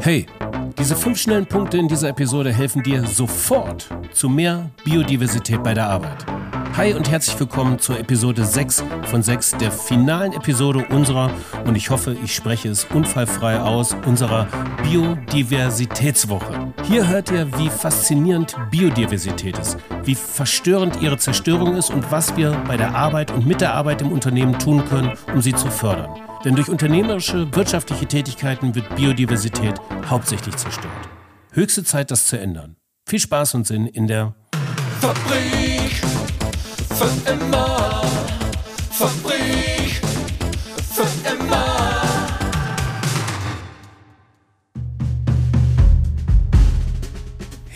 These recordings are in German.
Hey, diese fünf schnellen Punkte in dieser Episode helfen dir sofort zu mehr Biodiversität bei der Arbeit. Hi und herzlich willkommen zur Episode 6 von 6 der finalen Episode unserer, und ich hoffe, ich spreche es unfallfrei aus, unserer Biodiversitätswoche. Hier hört ihr, wie faszinierend Biodiversität ist, wie verstörend ihre Zerstörung ist und was wir bei der Arbeit und mit der Arbeit im Unternehmen tun können, um sie zu fördern. Denn durch unternehmerische, wirtschaftliche Tätigkeiten wird Biodiversität hauptsächlich zerstört. Höchste Zeit, das zu ändern. Viel Spaß und Sinn in der Fabrik für immer. Fabrik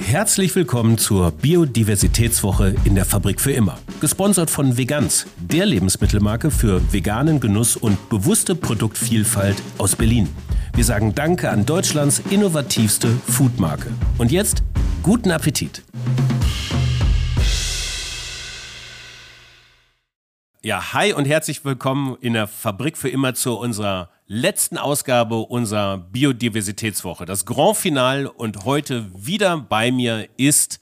Herzlich willkommen zur Biodiversitätswoche in der Fabrik für immer. Gesponsert von Veganz, der Lebensmittelmarke für veganen Genuss und bewusste Produktvielfalt aus Berlin. Wir sagen Danke an Deutschlands innovativste Foodmarke. Und jetzt guten Appetit. Ja, hi und herzlich willkommen in der Fabrik für immer zu unserer letzten Ausgabe unserer Biodiversitätswoche. Das Grand Finale und heute wieder bei mir ist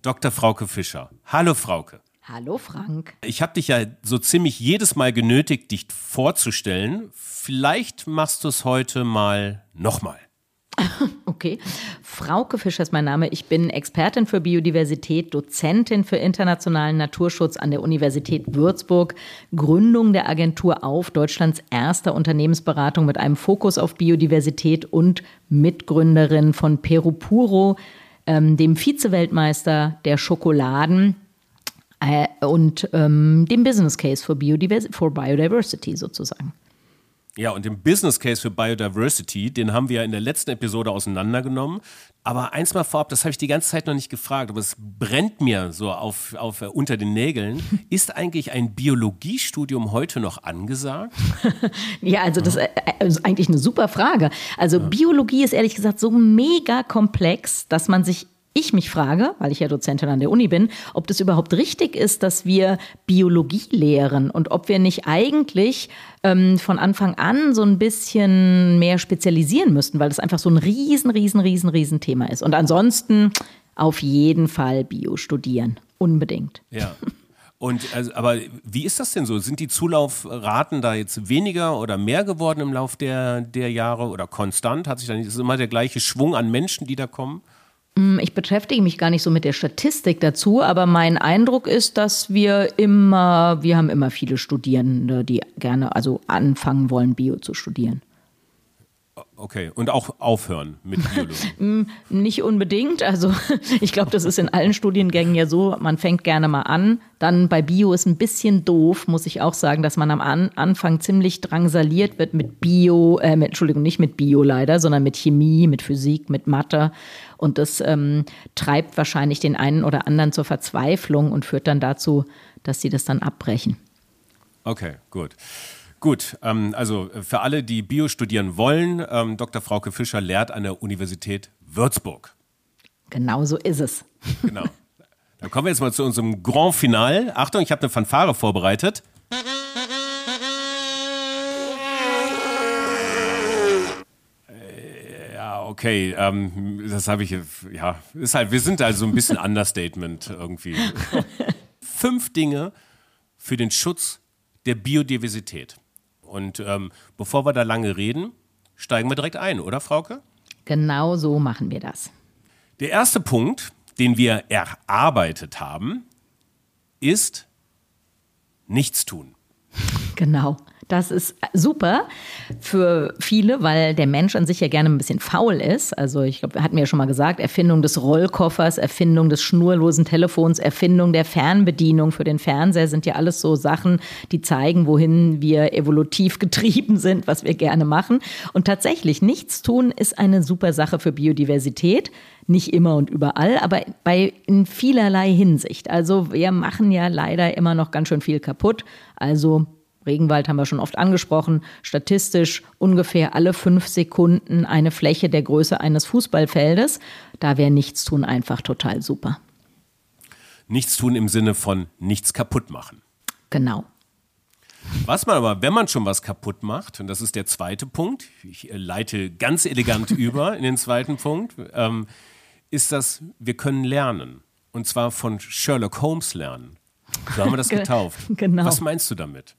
Dr. Frauke Fischer. Hallo Frauke. Hallo Frank. Ich habe dich ja so ziemlich jedes Mal genötigt, dich vorzustellen. Vielleicht machst du es heute mal nochmal. Okay. Frauke Fischer ist mein Name. Ich bin Expertin für Biodiversität, Dozentin für internationalen Naturschutz an der Universität Würzburg, Gründung der Agentur auf, Deutschlands erster Unternehmensberatung mit einem Fokus auf Biodiversität und Mitgründerin von Peru Puro, ähm, dem Vize-Weltmeister der Schokoladen äh, und ähm, dem Business Case for, Biodivers for Biodiversity sozusagen. Ja, und den Business Case für Biodiversity, den haben wir ja in der letzten Episode auseinandergenommen. Aber eins mal vorab, das habe ich die ganze Zeit noch nicht gefragt, aber es brennt mir so auf, auf äh, unter den Nägeln. Ist eigentlich ein Biologiestudium heute noch angesagt? ja, also das äh, ist eigentlich eine super Frage. Also. Biologie ist ehrlich gesagt so mega komplex, dass man sich ich mich frage, weil ich ja Dozentin an der Uni bin, ob das überhaupt richtig ist, dass wir Biologie lehren und ob wir nicht eigentlich ähm, von Anfang an so ein bisschen mehr spezialisieren müssten, weil das einfach so ein riesen, riesen, riesen, riesen Thema ist. Und ansonsten auf jeden Fall Bio studieren. Unbedingt. Ja. Und also, aber wie ist das denn so? Sind die Zulaufraten da jetzt weniger oder mehr geworden im Laufe der, der Jahre oder konstant? Hat sich dann ist immer der gleiche Schwung an Menschen, die da kommen? Mm, ich beschäftige mich gar nicht so mit der Statistik dazu, aber mein Eindruck ist, dass wir immer, wir haben immer viele Studierende, die gerne also anfangen wollen, Bio zu studieren. Okay, und auch aufhören mit Biologie? Mm, nicht unbedingt. Also ich glaube, das ist in allen Studiengängen ja so, man fängt gerne mal an. Dann bei Bio ist ein bisschen doof, muss ich auch sagen, dass man am an Anfang ziemlich drangsaliert wird mit Bio, äh, mit, Entschuldigung, nicht mit Bio leider, sondern mit Chemie, mit Physik, mit Mathe. Und das ähm, treibt wahrscheinlich den einen oder anderen zur Verzweiflung und führt dann dazu, dass sie das dann abbrechen. Okay, gut. Gut, ähm, also für alle, die Bio studieren wollen, ähm, Dr. Frauke Fischer lehrt an der Universität Würzburg. Genau so ist es. Genau. Dann kommen wir jetzt mal zu unserem Grand Final. Achtung, ich habe eine Fanfare vorbereitet. Äh, ja, okay, ähm, das habe ich, ja, ist halt, wir sind also ein bisschen Understatement irgendwie. Fünf Dinge für den Schutz der Biodiversität. Und ähm, bevor wir da lange reden, steigen wir direkt ein, oder Frauke? Genau so machen wir das. Der erste Punkt, den wir erarbeitet haben, ist nichts tun. Genau. Das ist super für viele, weil der Mensch an sich ja gerne ein bisschen faul ist. Also ich glaube, hatten wir ja schon mal gesagt, Erfindung des Rollkoffers, Erfindung des schnurlosen Telefons, Erfindung der Fernbedienung für den Fernseher sind ja alles so Sachen, die zeigen, wohin wir evolutiv getrieben sind, was wir gerne machen. Und tatsächlich, nichts tun ist eine super Sache für Biodiversität nicht immer und überall, aber bei in vielerlei Hinsicht. Also wir machen ja leider immer noch ganz schön viel kaputt. Also Regenwald haben wir schon oft angesprochen, statistisch ungefähr alle fünf Sekunden eine Fläche der Größe eines Fußballfeldes. Da wäre Nichtstun einfach total super. Nichtstun im Sinne von nichts kaputt machen. Genau. Was man aber, wenn man schon was kaputt macht, und das ist der zweite Punkt, ich äh, leite ganz elegant über in den zweiten Punkt, ähm, ist das, wir können lernen. Und zwar von Sherlock Holmes lernen. So haben wir das getauft. Genau. Was meinst du damit?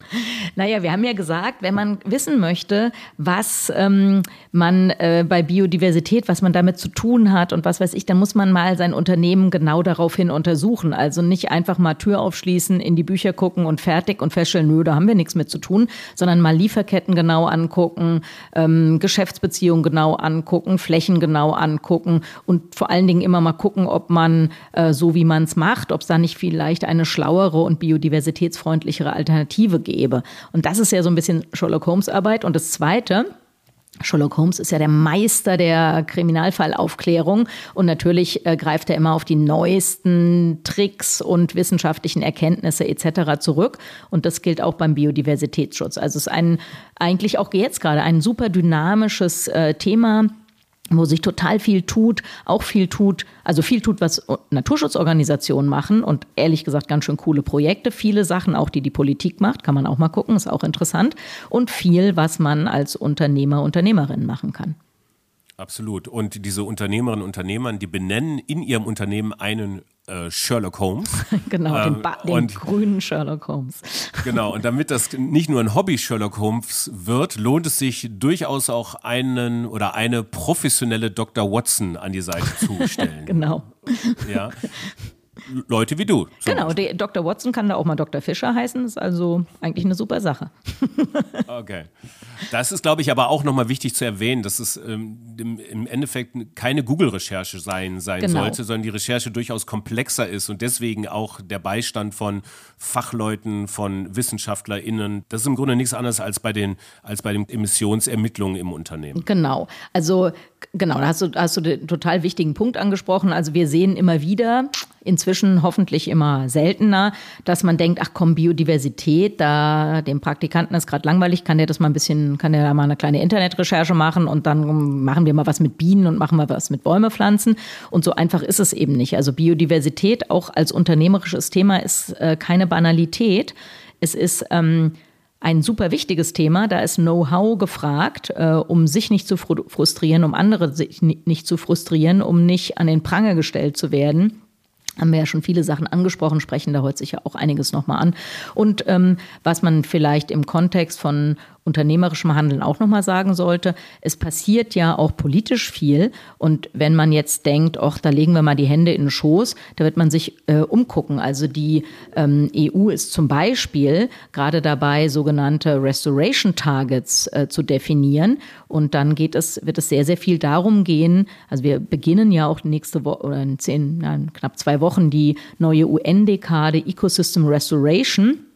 Naja, wir haben ja gesagt, wenn man wissen möchte, was ähm, man äh, bei Biodiversität, was man damit zu tun hat und was weiß ich, dann muss man mal sein Unternehmen genau daraufhin untersuchen. Also nicht einfach mal Tür aufschließen, in die Bücher gucken und fertig und feststellen, nö, da haben wir nichts mit zu tun, sondern mal Lieferketten genau angucken, ähm, Geschäftsbeziehungen genau angucken, Flächen genau angucken und vor allen Dingen immer mal gucken, ob man äh, so wie man es macht, ob es da nicht vielleicht eine schlauere und biodiversitätsfreundlichere Alternative gäbe. Und das ist ja so ein bisschen Sherlock Holmes Arbeit. Und das Zweite, Sherlock Holmes ist ja der Meister der Kriminalfallaufklärung und natürlich äh, greift er immer auf die neuesten Tricks und wissenschaftlichen Erkenntnisse etc. zurück und das gilt auch beim Biodiversitätsschutz. Also es ist ein eigentlich auch jetzt gerade ein super dynamisches äh, Thema wo sich total viel tut, auch viel tut, also viel tut, was Naturschutzorganisationen machen und ehrlich gesagt ganz schön coole Projekte, viele Sachen auch, die die Politik macht, kann man auch mal gucken, ist auch interessant und viel, was man als Unternehmer, Unternehmerin machen kann. Absolut. Und diese Unternehmerinnen und Unternehmer, die benennen in ihrem Unternehmen einen äh, Sherlock Holmes. genau, ähm, den, den und, grünen Sherlock Holmes. genau, und damit das nicht nur ein Hobby Sherlock Holmes wird, lohnt es sich durchaus auch einen oder eine professionelle Dr. Watson an die Seite zu stellen. genau. Ja. Leute wie du. Genau, Dr. Watson kann da auch mal Dr. Fischer heißen, ist also eigentlich eine super Sache. okay. Das ist, glaube ich, aber auch nochmal wichtig zu erwähnen, dass es ähm, im, im, Endeffekt keine Google-Recherche sein, sein genau. sollte, sondern die Recherche durchaus komplexer ist und deswegen auch der Beistand von Fachleuten, von WissenschaftlerInnen. Das ist im Grunde nichts anderes als bei den, als bei den Emissionsermittlungen im Unternehmen. Genau. Also, genau, da hast du, hast du den total wichtigen Punkt angesprochen. Also, wir sehen immer wieder, inzwischen hoffentlich immer seltener, dass man denkt, ach komm, Biodiversität, da dem Praktikanten ist gerade langweilig, kann der das mal ein bisschen, kann der da mal eine kleine Internetrecherche machen und dann machen wir mal was mit Bienen und machen wir was mit Bäume pflanzen. Und so einfach ist es eben nicht. Also Biodiversität auch als unternehmerisches Thema ist äh, keine Banalität. Es ist ähm, ein super wichtiges Thema. Da ist Know-how gefragt, äh, um sich nicht zu frustrieren, um andere sich nicht zu frustrieren, um nicht an den Pranger gestellt zu werden haben wir ja schon viele Sachen angesprochen, sprechen da heute sicher auch einiges nochmal an. Und ähm, was man vielleicht im Kontext von unternehmerischem Handeln auch nochmal sagen sollte, es passiert ja auch politisch viel. Und wenn man jetzt denkt, ach, da legen wir mal die Hände in den Schoß, da wird man sich äh, umgucken. Also die ähm, EU ist zum Beispiel gerade dabei, sogenannte Restoration Targets äh, zu definieren. Und dann geht es, wird es sehr, sehr viel darum gehen. Also wir beginnen ja auch nächste Woche oder in zehn, nein, knapp zwei Wochen die neue UN-Dekade Ecosystem Restoration.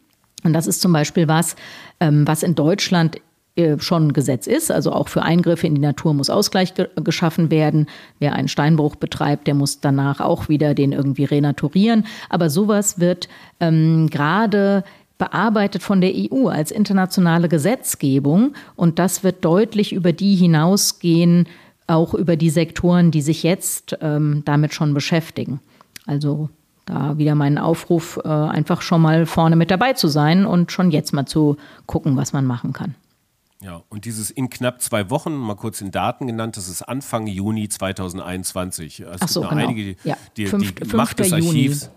Und das ist zum Beispiel was, ähm, was in Deutschland äh, schon Gesetz ist. Also auch für Eingriffe in die Natur muss Ausgleich ge geschaffen werden. Wer einen Steinbruch betreibt, der muss danach auch wieder den irgendwie renaturieren. Aber sowas wird ähm, gerade bearbeitet von der EU als internationale Gesetzgebung. Und das wird deutlich über die hinausgehen, auch über die Sektoren, die sich jetzt ähm, damit schon beschäftigen. Also da wieder meinen Aufruf, äh, einfach schon mal vorne mit dabei zu sein und schon jetzt mal zu gucken, was man machen kann. Ja, und dieses in knapp zwei Wochen, mal kurz in Daten genannt, das ist Anfang Juni 2021. Es Ach so, genau. einige, ja. die, Fünf, die Macht des Archivs.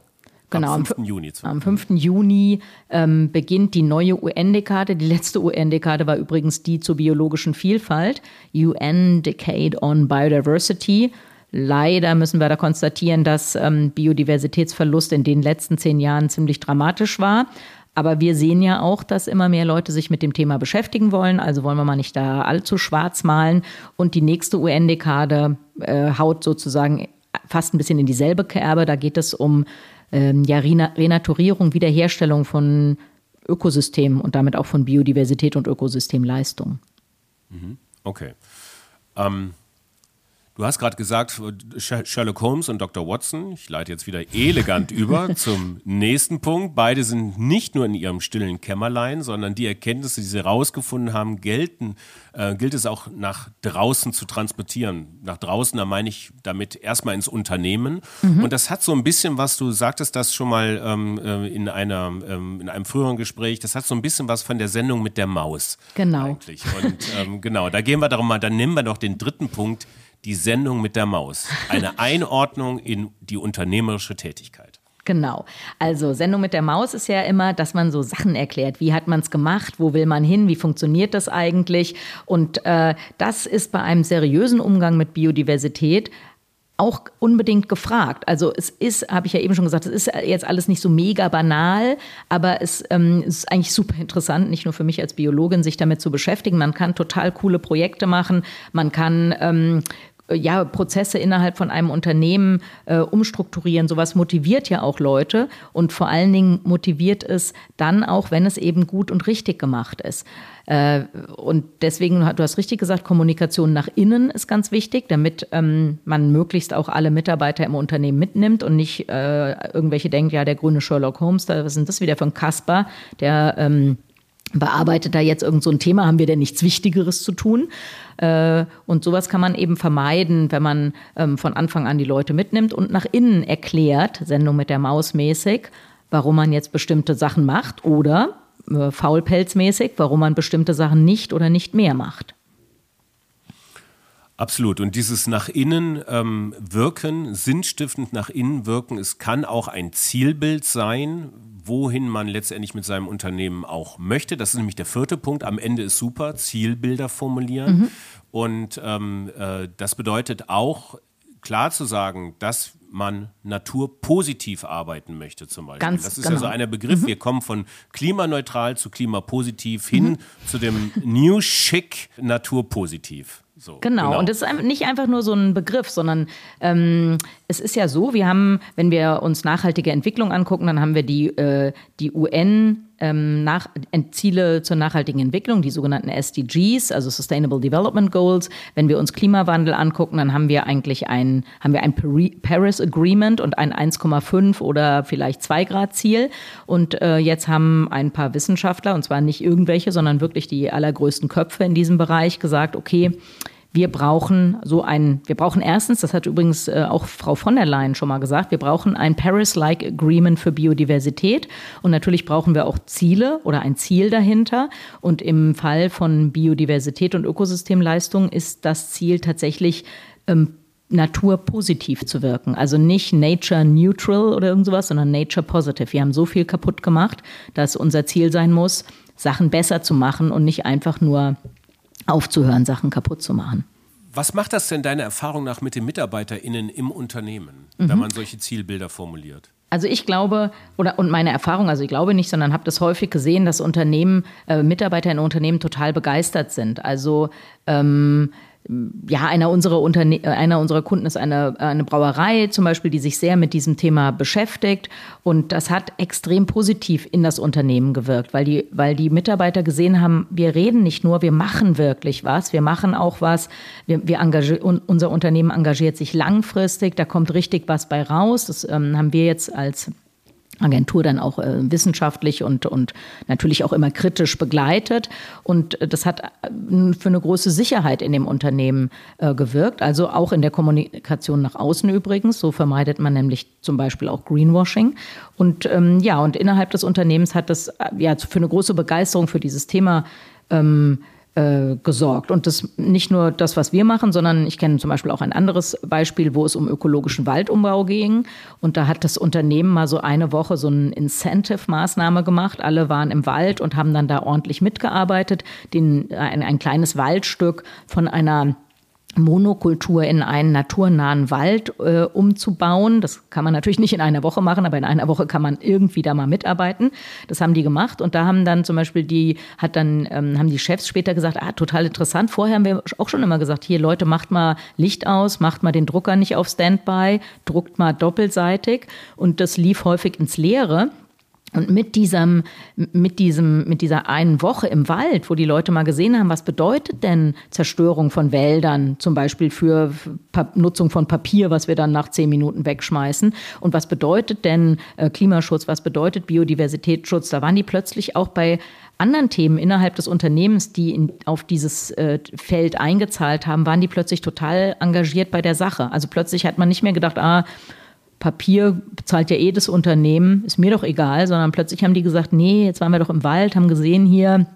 Genau, am 5. Juni. Am 5. Juni ähm, beginnt die neue UN-Dekade. Die letzte UN-Dekade war übrigens die zur biologischen Vielfalt. UN Decade on Biodiversity. Leider müssen wir da konstatieren, dass ähm, Biodiversitätsverlust in den letzten zehn Jahren ziemlich dramatisch war. Aber wir sehen ja auch, dass immer mehr Leute sich mit dem Thema beschäftigen wollen. Also wollen wir mal nicht da allzu schwarz malen. Und die nächste UN-Dekade äh, haut sozusagen fast ein bisschen in dieselbe Kerbe. Da geht es um ähm, ja, Renaturierung, Wiederherstellung von Ökosystemen und damit auch von Biodiversität und Ökosystemleistung. Mhm. Okay. Ähm Du hast gerade gesagt, Sherlock Holmes und Dr. Watson. Ich leite jetzt wieder elegant über zum nächsten Punkt. Beide sind nicht nur in ihrem stillen Kämmerlein, sondern die Erkenntnisse, die sie herausgefunden haben, gelten, äh, gilt es auch nach draußen zu transportieren. Nach draußen, da meine ich damit erstmal ins Unternehmen. Mhm. Und das hat so ein bisschen was, du sagtest das schon mal ähm, äh, in, einer, ähm, in einem früheren Gespräch, das hat so ein bisschen was von der Sendung mit der Maus. Genau. Eigentlich. Und ähm, genau, da gehen wir darum mal, dann nehmen wir noch den dritten Punkt die Sendung mit der Maus. Eine Einordnung in die unternehmerische Tätigkeit. Genau. Also Sendung mit der Maus ist ja immer, dass man so Sachen erklärt. Wie hat man es gemacht? Wo will man hin? Wie funktioniert das eigentlich? Und äh, das ist bei einem seriösen Umgang mit Biodiversität auch unbedingt gefragt. Also es ist, habe ich ja eben schon gesagt, es ist jetzt alles nicht so mega banal, aber es ähm, ist eigentlich super interessant, nicht nur für mich als Biologin, sich damit zu beschäftigen. Man kann total coole Projekte machen, man kann ähm, ja, Prozesse innerhalb von einem Unternehmen äh, umstrukturieren. Sowas motiviert ja auch Leute und vor allen Dingen motiviert es dann auch, wenn es eben gut und richtig gemacht ist. Äh, und deswegen, du hast richtig gesagt, Kommunikation nach innen ist ganz wichtig, damit ähm, man möglichst auch alle Mitarbeiter im Unternehmen mitnimmt und nicht äh, irgendwelche denken, ja, der grüne Sherlock Holmes, da, was ist das wieder für ein Kasper, der ähm, bearbeitet da jetzt irgend so ein Thema, haben wir denn nichts Wichtigeres zu tun? Äh, und sowas kann man eben vermeiden, wenn man ähm, von Anfang an die Leute mitnimmt und nach innen erklärt, Sendung mit der Maus mäßig, warum man jetzt bestimmte Sachen macht oder äh, faulpelzmäßig, warum man bestimmte Sachen nicht oder nicht mehr macht. Absolut. Und dieses nach innen ähm, wirken, sinnstiftend nach innen wirken, es kann auch ein Zielbild sein, wohin man letztendlich mit seinem Unternehmen auch möchte. Das ist nämlich der vierte Punkt. Am Ende ist super, Zielbilder formulieren. Mhm. Und ähm, äh, das bedeutet auch klar zu sagen, dass man naturpositiv arbeiten möchte zum Beispiel. Ganz das ist genau. ja so einer Begriff. Mhm. Wir kommen von klimaneutral zu klimapositiv hin mhm. zu dem New Chic naturpositiv. So, genau. genau. und es ist nicht einfach nur so ein Begriff, sondern ähm, es ist ja so, wir haben, wenn wir uns nachhaltige Entwicklung angucken, dann haben wir die, äh, die UN ähm, nach, Ziele zur nachhaltigen Entwicklung, die sogenannten SDGs, also Sustainable Development Goals. Wenn wir uns Klimawandel angucken, dann haben wir eigentlich ein, haben wir ein Paris Agreement und ein 1,5 oder vielleicht 2 Grad Ziel. Und äh, jetzt haben ein paar Wissenschaftler, und zwar nicht irgendwelche, sondern wirklich die allergrößten Köpfe in diesem Bereich gesagt, okay, wir brauchen so ein, wir brauchen erstens, das hat übrigens äh, auch Frau von der Leyen schon mal gesagt, wir brauchen ein Paris-like Agreement für Biodiversität und natürlich brauchen wir auch Ziele oder ein Ziel dahinter. Und im Fall von Biodiversität und Ökosystemleistung ist das Ziel tatsächlich ähm, naturpositiv zu wirken. Also nicht nature neutral oder irgend sowas, sondern nature positive. Wir haben so viel kaputt gemacht, dass unser Ziel sein muss, Sachen besser zu machen und nicht einfach nur aufzuhören, Sachen kaputt zu machen. Was macht das denn deiner Erfahrung nach mit den MitarbeiterInnen im Unternehmen, mhm. wenn man solche Zielbilder formuliert? Also ich glaube, oder und meine Erfahrung, also ich glaube nicht, sondern habe das häufig gesehen, dass Unternehmen, äh, Mitarbeiter in Unternehmen total begeistert sind. Also ähm, ja, einer unserer, Unterne einer unserer Kunden ist eine, eine Brauerei zum Beispiel, die sich sehr mit diesem Thema beschäftigt. Und das hat extrem positiv in das Unternehmen gewirkt, weil die, weil die Mitarbeiter gesehen haben, wir reden nicht nur, wir machen wirklich was, wir machen auch was. Wir, wir unser Unternehmen engagiert sich langfristig, da kommt richtig was bei raus. Das ähm, haben wir jetzt als Agentur dann auch äh, wissenschaftlich und, und natürlich auch immer kritisch begleitet. Und äh, das hat äh, für eine große Sicherheit in dem Unternehmen äh, gewirkt, also auch in der Kommunikation nach außen übrigens. So vermeidet man nämlich zum Beispiel auch Greenwashing. Und ähm, ja, und innerhalb des Unternehmens hat das äh, ja für eine große Begeisterung für dieses Thema ähm, äh, gesorgt. Und das nicht nur das, was wir machen, sondern ich kenne zum Beispiel auch ein anderes Beispiel, wo es um ökologischen Waldumbau ging. Und da hat das Unternehmen mal so eine Woche so eine Incentive-Maßnahme gemacht. Alle waren im Wald und haben dann da ordentlich mitgearbeitet, den, ein, ein kleines Waldstück von einer Monokultur in einen naturnahen Wald äh, umzubauen. Das kann man natürlich nicht in einer Woche machen, aber in einer Woche kann man irgendwie da mal mitarbeiten. Das haben die gemacht und da haben dann zum Beispiel die, hat dann, ähm, haben die Chefs später gesagt, ah, total interessant. Vorher haben wir auch schon immer gesagt, hier Leute, macht mal Licht aus, macht mal den Drucker nicht auf Standby, druckt mal doppelseitig und das lief häufig ins Leere. Und mit diesem, mit diesem, mit dieser einen Woche im Wald, wo die Leute mal gesehen haben, was bedeutet denn Zerstörung von Wäldern, zum Beispiel für Nutzung von Papier, was wir dann nach zehn Minuten wegschmeißen, und was bedeutet denn äh, Klimaschutz, was bedeutet Biodiversitätsschutz, da waren die plötzlich auch bei anderen Themen innerhalb des Unternehmens, die in, auf dieses äh, Feld eingezahlt haben, waren die plötzlich total engagiert bei der Sache. Also plötzlich hat man nicht mehr gedacht, ah, Papier bezahlt ja eh das Unternehmen, ist mir doch egal, sondern plötzlich haben die gesagt, nee, jetzt waren wir doch im Wald, haben gesehen hier,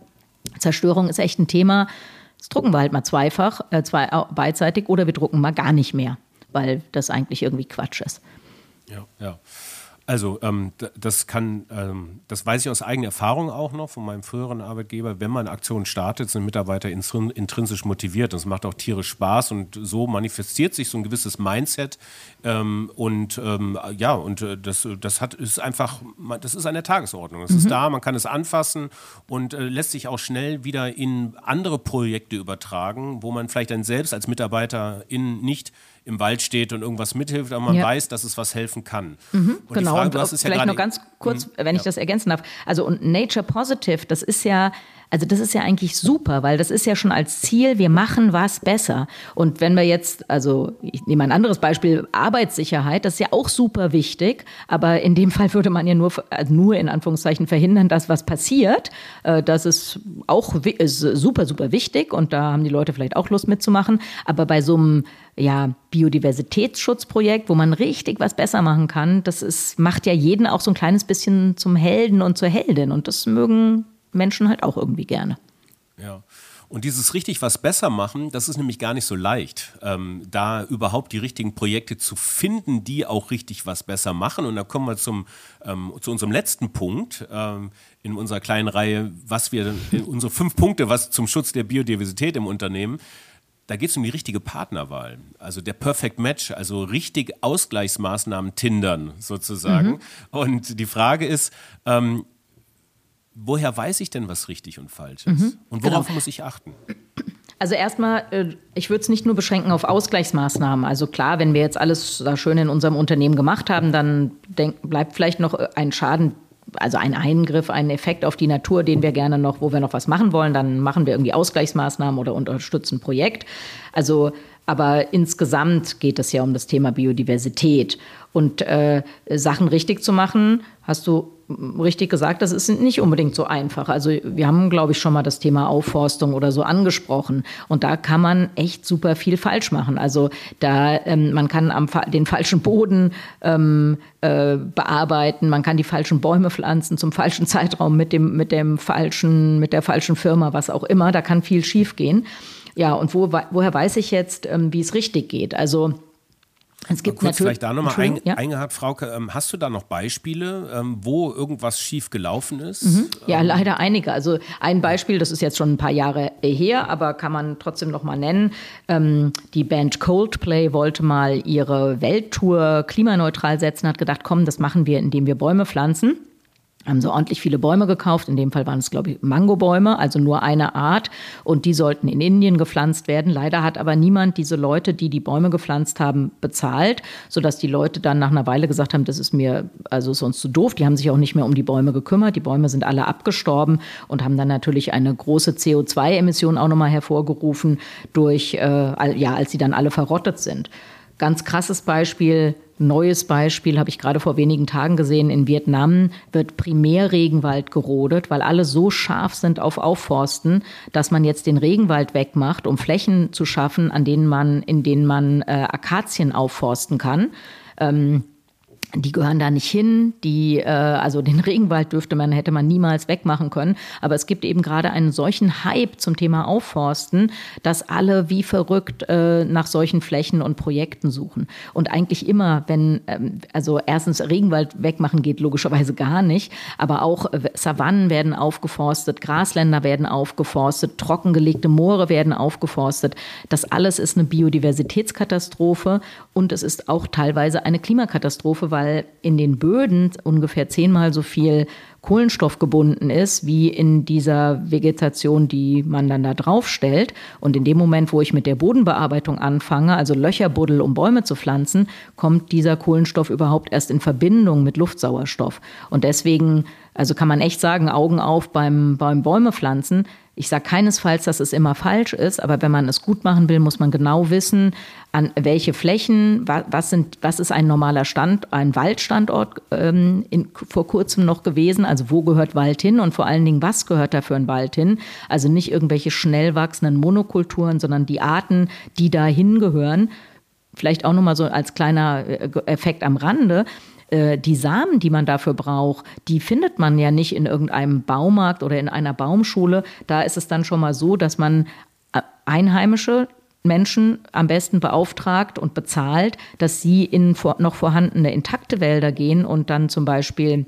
Zerstörung ist echt ein Thema. Das drucken wir halt mal zweifach, äh, zwei, beidseitig oder wir drucken mal gar nicht mehr, weil das eigentlich irgendwie Quatsch ist. Ja, ja. Also ähm, das kann, ähm, das weiß ich aus eigener Erfahrung auch noch von meinem früheren Arbeitgeber. Wenn man Aktionen startet, sind Mitarbeiter intrinsisch motiviert. Das macht auch tierisch Spaß und so manifestiert sich so ein gewisses Mindset. Ähm, und ähm, ja, und äh, das, das hat ist einfach, das ist eine Tagesordnung. Es mhm. ist da, man kann es anfassen und äh, lässt sich auch schnell wieder in andere Projekte übertragen, wo man vielleicht dann selbst als Mitarbeiter in nicht im Wald steht und irgendwas mithilft, aber man ja. weiß, dass es was helfen kann. Mhm, genau, Frage, und vielleicht ja noch ganz kurz, mh, wenn ich das ergänzen darf. Also und Nature Positive, das ist ja also das ist ja eigentlich super, weil das ist ja schon als Ziel, wir machen was besser. Und wenn wir jetzt, also ich nehme ein anderes Beispiel, Arbeitssicherheit, das ist ja auch super wichtig, aber in dem Fall würde man ja nur, also nur in Anführungszeichen verhindern, dass was passiert. Äh, das ist auch ist super, super wichtig und da haben die Leute vielleicht auch Lust mitzumachen. Aber bei so einem ja, Biodiversitätsschutzprojekt, wo man richtig was besser machen kann, das ist, macht ja jeden auch so ein kleines bisschen zum Helden und zur Heldin. Und das mögen Menschen halt auch irgendwie gerne. Ja. Und dieses richtig was besser machen, das ist nämlich gar nicht so leicht, ähm, da überhaupt die richtigen Projekte zu finden, die auch richtig was besser machen. Und da kommen wir zum, ähm, zu unserem letzten Punkt ähm, in unserer kleinen Reihe, was wir, unsere fünf Punkte, was zum Schutz der Biodiversität im Unternehmen. Da geht es um die richtige Partnerwahl, also der Perfect Match, also richtig Ausgleichsmaßnahmen tindern sozusagen. Mhm. Und die Frage ist, ähm, woher weiß ich denn, was richtig und falsch ist? Mhm, und worauf genau. muss ich achten? Also erstmal, äh, ich würde es nicht nur beschränken auf Ausgleichsmaßnahmen. Also klar, wenn wir jetzt alles da schön in unserem Unternehmen gemacht haben, dann denk, bleibt vielleicht noch ein Schaden, also ein Eingriff, ein Effekt auf die Natur, den wir gerne noch, wo wir noch was machen wollen, dann machen wir irgendwie Ausgleichsmaßnahmen oder unterstützen ein Projekt. Also aber insgesamt geht es ja um das Thema Biodiversität. Und äh, Sachen richtig zu machen, hast du richtig gesagt, das ist nicht unbedingt so einfach. Also wir haben, glaube ich, schon mal das Thema Aufforstung oder so angesprochen. Und da kann man echt super viel falsch machen. Also da, ähm, man kann am, den falschen Boden ähm, äh, bearbeiten, man kann die falschen Bäume pflanzen zum falschen Zeitraum mit dem, mit dem falschen, mit der falschen Firma, was auch immer. Da kann viel schiefgehen. Ja, und wo, woher weiß ich jetzt, ähm, wie es richtig geht? Also es gibt kurz vielleicht da nochmal ein, ja? eingehakt, Frauke, ähm, hast du da noch Beispiele, ähm, wo irgendwas schief gelaufen ist? Mhm. Ja, ähm, leider einige. Also ein Beispiel, das ist jetzt schon ein paar Jahre her, aber kann man trotzdem noch mal nennen. Ähm, die Band Coldplay wollte mal ihre Welttour klimaneutral setzen, hat gedacht, komm, das machen wir, indem wir Bäume pflanzen haben so ordentlich viele Bäume gekauft. In dem Fall waren es, glaube ich, Mangobäume, also nur eine Art. Und die sollten in Indien gepflanzt werden. Leider hat aber niemand diese Leute, die die Bäume gepflanzt haben, bezahlt, sodass die Leute dann nach einer Weile gesagt haben, das ist mir also sonst zu doof. Die haben sich auch nicht mehr um die Bäume gekümmert. Die Bäume sind alle abgestorben und haben dann natürlich eine große CO2-Emission auch nochmal hervorgerufen durch, äh, ja, als sie dann alle verrottet sind. Ganz krasses Beispiel, neues Beispiel, habe ich gerade vor wenigen Tagen gesehen. In Vietnam wird Primärregenwald gerodet, weil alle so scharf sind auf Aufforsten, dass man jetzt den Regenwald wegmacht, um Flächen zu schaffen, an denen man, in denen man äh, Akazien aufforsten kann. Ähm, die gehören da nicht hin. Die, äh, also den Regenwald dürfte man, hätte man niemals wegmachen können. Aber es gibt eben gerade einen solchen Hype zum Thema Aufforsten, dass alle wie verrückt äh, nach solchen Flächen und Projekten suchen. Und eigentlich immer, wenn, ähm, also erstens Regenwald wegmachen geht logischerweise gar nicht, aber auch äh, Savannen werden aufgeforstet, Grasländer werden aufgeforstet, trockengelegte Moore werden aufgeforstet. Das alles ist eine Biodiversitätskatastrophe und es ist auch teilweise eine Klimakatastrophe, weil weil in den Böden ungefähr zehnmal so viel Kohlenstoff gebunden ist, wie in dieser Vegetation, die man dann da draufstellt. Und in dem Moment, wo ich mit der Bodenbearbeitung anfange, also Löcher buddel, um Bäume zu pflanzen, kommt dieser Kohlenstoff überhaupt erst in Verbindung mit Luftsauerstoff. Und deswegen, also kann man echt sagen, Augen auf beim, beim Bäume pflanzen. Ich sage keinesfalls, dass es immer falsch ist, aber wenn man es gut machen will, muss man genau wissen, an welche Flächen, was, sind, was ist ein normaler Stand, ein Waldstandort ähm, in, vor kurzem noch gewesen, also wo gehört Wald hin und vor allen Dingen, was gehört da für ein Wald hin? Also nicht irgendwelche schnell wachsenden Monokulturen, sondern die Arten, die da hingehören. Vielleicht auch nochmal so als kleiner äh, Effekt am Rande. Äh, die Samen, die man dafür braucht, die findet man ja nicht in irgendeinem Baumarkt oder in einer Baumschule. Da ist es dann schon mal so, dass man äh, Einheimische Menschen am besten beauftragt und bezahlt, dass sie in noch vorhandene intakte Wälder gehen und dann zum Beispiel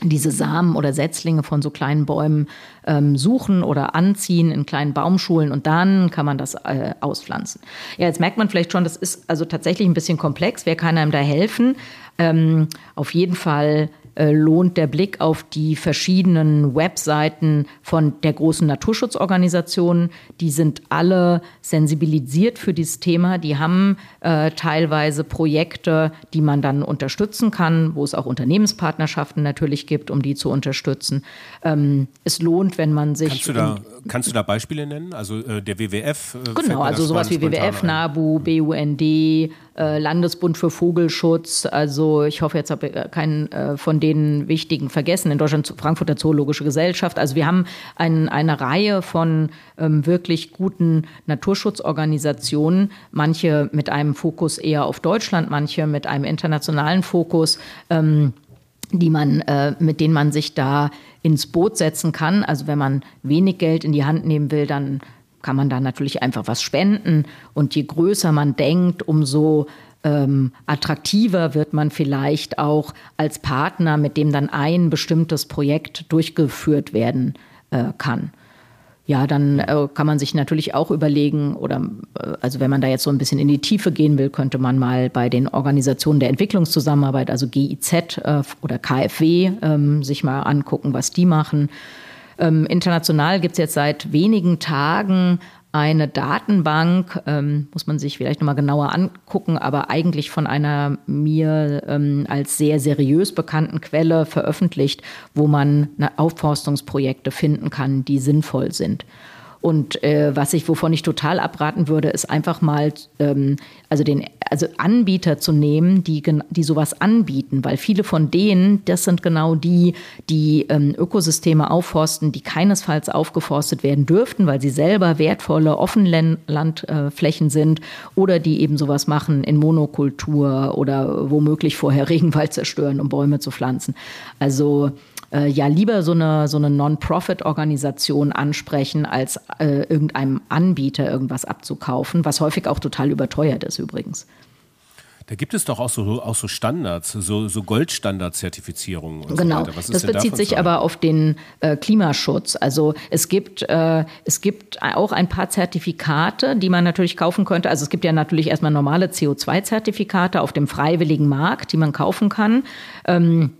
diese Samen oder Setzlinge von so kleinen Bäumen ähm, suchen oder anziehen in kleinen Baumschulen und dann kann man das äh, auspflanzen. Ja, jetzt merkt man vielleicht schon, das ist also tatsächlich ein bisschen komplex. Wer kann einem da helfen? Ähm, auf jeden Fall lohnt der Blick auf die verschiedenen Webseiten von der großen Naturschutzorganisation. Die sind alle sensibilisiert für dieses Thema. Die haben äh, teilweise Projekte, die man dann unterstützen kann, wo es auch Unternehmenspartnerschaften natürlich gibt, um die zu unterstützen. Ähm, es lohnt, wenn man sich. Kannst du da, kannst du da Beispiele nennen? Also äh, der WWF? Äh, genau, also sowas wie WWF, NABU, BUND, äh, Landesbund für Vogelschutz. Also ich hoffe, jetzt habe ich keinen äh, von den wichtigen vergessen. In Deutschland Frankfurter Zoologische Gesellschaft. Also wir haben ein, eine Reihe von ähm, wirklich guten Naturschutzorganisationen, manche mit einem Fokus eher auf Deutschland, manche mit einem internationalen Fokus. Ähm, die man, äh, mit denen man sich da ins Boot setzen kann. Also wenn man wenig Geld in die Hand nehmen will, dann kann man da natürlich einfach was spenden. Und je größer man denkt, umso ähm, attraktiver wird man vielleicht auch als Partner, mit dem dann ein bestimmtes Projekt durchgeführt werden äh, kann. Ja, dann äh, kann man sich natürlich auch überlegen, oder äh, also wenn man da jetzt so ein bisschen in die Tiefe gehen will, könnte man mal bei den Organisationen der Entwicklungszusammenarbeit, also GIZ äh, oder KfW, ähm, sich mal angucken, was die machen. Ähm, international gibt es jetzt seit wenigen Tagen eine Datenbank, ähm, muss man sich vielleicht nochmal genauer angucken, aber eigentlich von einer mir ähm, als sehr seriös bekannten Quelle veröffentlicht, wo man Aufforstungsprojekte finden kann, die sinnvoll sind. Und äh, was ich, wovon ich total abraten würde, ist einfach mal, ähm, also den, also Anbieter zu nehmen, die, die sowas anbieten, weil viele von denen, das sind genau die, die ähm, Ökosysteme aufforsten, die keinesfalls aufgeforstet werden dürften, weil sie selber wertvolle Offenlandflächen äh, sind oder die eben sowas machen in Monokultur oder womöglich vorher Regenwald zerstören, um Bäume zu pflanzen. Also äh, ja lieber so eine, so eine Non-Profit-Organisation ansprechen, als äh, irgendeinem Anbieter irgendwas abzukaufen, was häufig auch total überteuert ist übrigens. Da gibt es doch auch so, auch so Standards, so, so Goldstandard-Zertifizierungen. Genau, so das bezieht sich aber auf den äh, Klimaschutz. Also es gibt, äh, es gibt auch ein paar Zertifikate, die man natürlich kaufen könnte. Also es gibt ja natürlich erstmal normale CO2-Zertifikate auf dem freiwilligen Markt, die man kaufen kann. Ähm,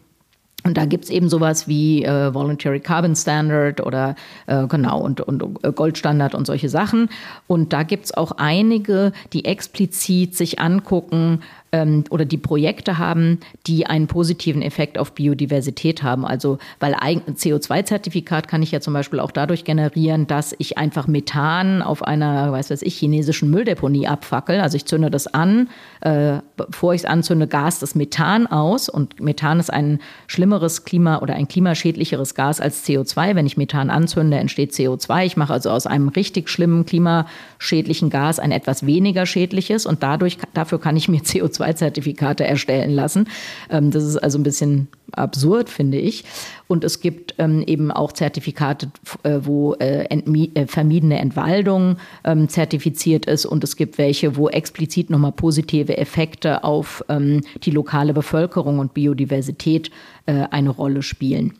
und da gibt's eben sowas wie äh, Voluntary Carbon Standard oder äh, genau und, und äh, Goldstandard und solche Sachen. Und da gibt's auch einige, die explizit sich angucken, ähm, oder die Projekte haben, die einen positiven Effekt auf Biodiversität haben. Also, weil CO2-Zertifikat kann ich ja zum Beispiel auch dadurch generieren, dass ich einfach Methan auf einer, weiß was ich, chinesischen Mülldeponie abfackel. Also ich zünde das an, äh, bevor ich es anzünde, gas das Methan aus. Und Methan ist ein schlimmeres Klima oder ein klimaschädlicheres Gas als CO2. Wenn ich Methan anzünde, entsteht CO2. Ich mache also aus einem richtig schlimmen klimaschädlichen Gas ein etwas weniger schädliches und dadurch, dafür kann ich mir CO2 CO2-Zertifikate erstellen lassen. Ähm, das ist also ein bisschen absurd, finde ich. Und es gibt ähm, eben auch Zertifikate, äh, wo äh, äh, vermiedene Entwaldung ähm, zertifiziert ist. Und es gibt welche, wo explizit nochmal positive Effekte auf die lokale Bevölkerung und Biodiversität eine Rolle spielen.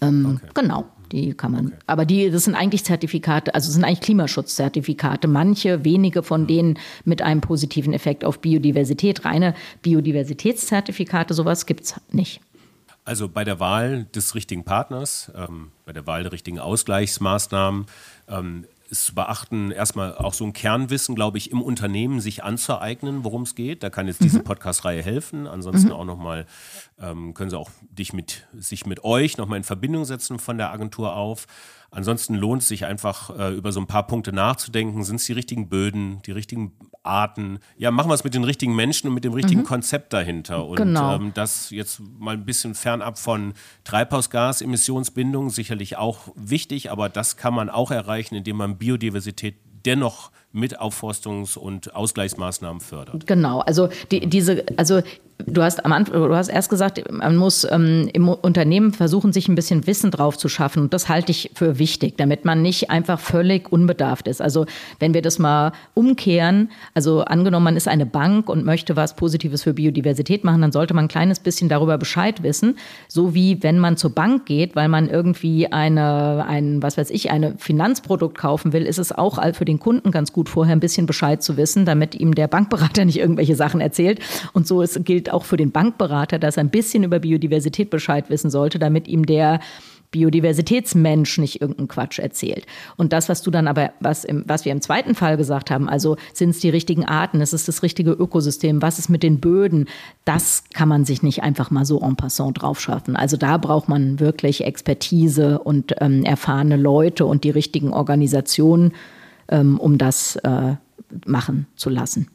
Okay. Genau. Die kann man. Okay. Aber die, das sind eigentlich Zertifikate, also sind eigentlich Klimaschutzzertifikate. Manche, wenige von denen mit einem positiven Effekt auf Biodiversität. Reine Biodiversitätszertifikate, sowas gibt es nicht. Also bei der Wahl des richtigen Partners, ähm, bei der Wahl der richtigen Ausgleichsmaßnahmen ähm, ist zu beachten, erstmal auch so ein Kernwissen, glaube ich, im Unternehmen sich anzueignen, worum es geht. Da kann jetzt diese mhm. Podcast-Reihe helfen. Ansonsten mhm. auch nochmal, ähm, können Sie auch dich mit, sich mit euch nochmal in Verbindung setzen von der Agentur auf. Ansonsten lohnt es sich einfach, äh, über so ein paar Punkte nachzudenken. Sind es die richtigen Böden, die richtigen Arten? Ja, machen wir es mit den richtigen Menschen und mit dem richtigen mhm. Konzept dahinter. Und genau. ähm, das jetzt mal ein bisschen fernab von Treibhausgasemissionsbindung, sicherlich auch wichtig, aber das kann man auch erreichen, indem man Biodiversität dennoch mit Aufforstungs- und Ausgleichsmaßnahmen fördert. Genau, also die, diese, also Du hast am Anfang, du hast erst gesagt, man muss ähm, im Unternehmen versuchen, sich ein bisschen Wissen drauf zu schaffen. Und das halte ich für wichtig, damit man nicht einfach völlig unbedarft ist. Also wenn wir das mal umkehren, also angenommen, man ist eine Bank und möchte was Positives für Biodiversität machen, dann sollte man ein kleines bisschen darüber Bescheid wissen. So wie wenn man zur Bank geht, weil man irgendwie eine, ein, was weiß ich, eine Finanzprodukt kaufen will, ist es auch für den Kunden ganz gut, vorher ein bisschen Bescheid zu wissen, damit ihm der Bankberater nicht irgendwelche Sachen erzählt. Und so ist, gilt auch für den Bankberater, dass er ein bisschen über Biodiversität Bescheid wissen sollte, damit ihm der Biodiversitätsmensch nicht irgendeinen Quatsch erzählt. Und das, was du dann aber, was, im, was wir im zweiten Fall gesagt haben, also sind es die richtigen Arten, ist es das richtige Ökosystem, was ist mit den Böden, das kann man sich nicht einfach mal so en passant draufschaffen. Also da braucht man wirklich Expertise und ähm, erfahrene Leute und die richtigen Organisationen, ähm, um das äh, machen zu lassen.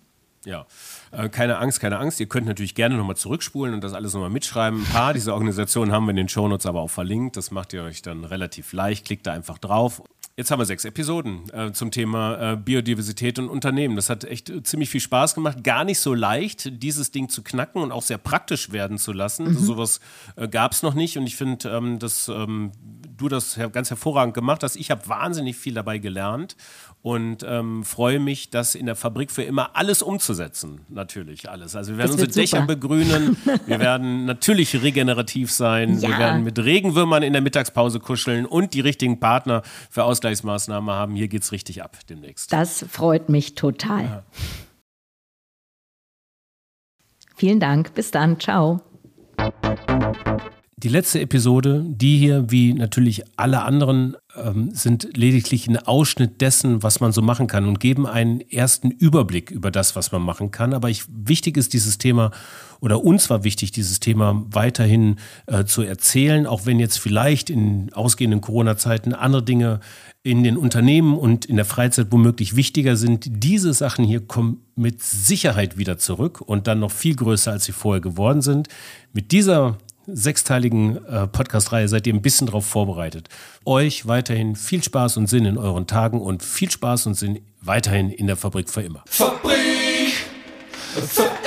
Ja. Äh, keine Angst, keine Angst. Ihr könnt natürlich gerne nochmal zurückspulen und das alles nochmal mitschreiben. Ein paar dieser Organisationen haben wir in den Shownotes aber auch verlinkt. Das macht ihr euch dann relativ leicht. Klickt da einfach drauf. Jetzt haben wir sechs Episoden äh, zum Thema äh, Biodiversität und Unternehmen. Das hat echt äh, ziemlich viel Spaß gemacht. Gar nicht so leicht, dieses Ding zu knacken und auch sehr praktisch werden zu lassen. Mhm. Also sowas äh, gab es noch nicht und ich finde, ähm, dass ähm, du das ganz hervorragend gemacht hast. Ich habe wahnsinnig viel dabei gelernt und ähm, freue mich, das in der Fabrik für immer alles umzusetzen. Natürlich alles. Also wir werden unsere Dächer begrünen, wir werden natürlich regenerativ sein, ja. wir werden mit Regenwürmern in der Mittagspause kuscheln und die richtigen Partner für Ausgleichsmaßnahmen haben. Hier geht es richtig ab demnächst. Das freut mich total. Ja. Vielen Dank. Bis dann. Ciao. Die letzte Episode, die hier, wie natürlich alle anderen, ähm, sind lediglich ein Ausschnitt dessen, was man so machen kann und geben einen ersten Überblick über das, was man machen kann. Aber ich, wichtig ist dieses Thema, oder uns war wichtig, dieses Thema weiterhin äh, zu erzählen, auch wenn jetzt vielleicht in ausgehenden Corona-Zeiten andere Dinge in den Unternehmen und in der Freizeit womöglich wichtiger sind. Diese Sachen hier kommen mit Sicherheit wieder zurück und dann noch viel größer, als sie vorher geworden sind. Mit dieser sechsteiligen äh, Podcast-Reihe seid ihr ein bisschen darauf vorbereitet. Euch weiterhin viel Spaß und Sinn in euren Tagen und viel Spaß und Sinn weiterhin in der Fabrik für immer. Fabrik für immer.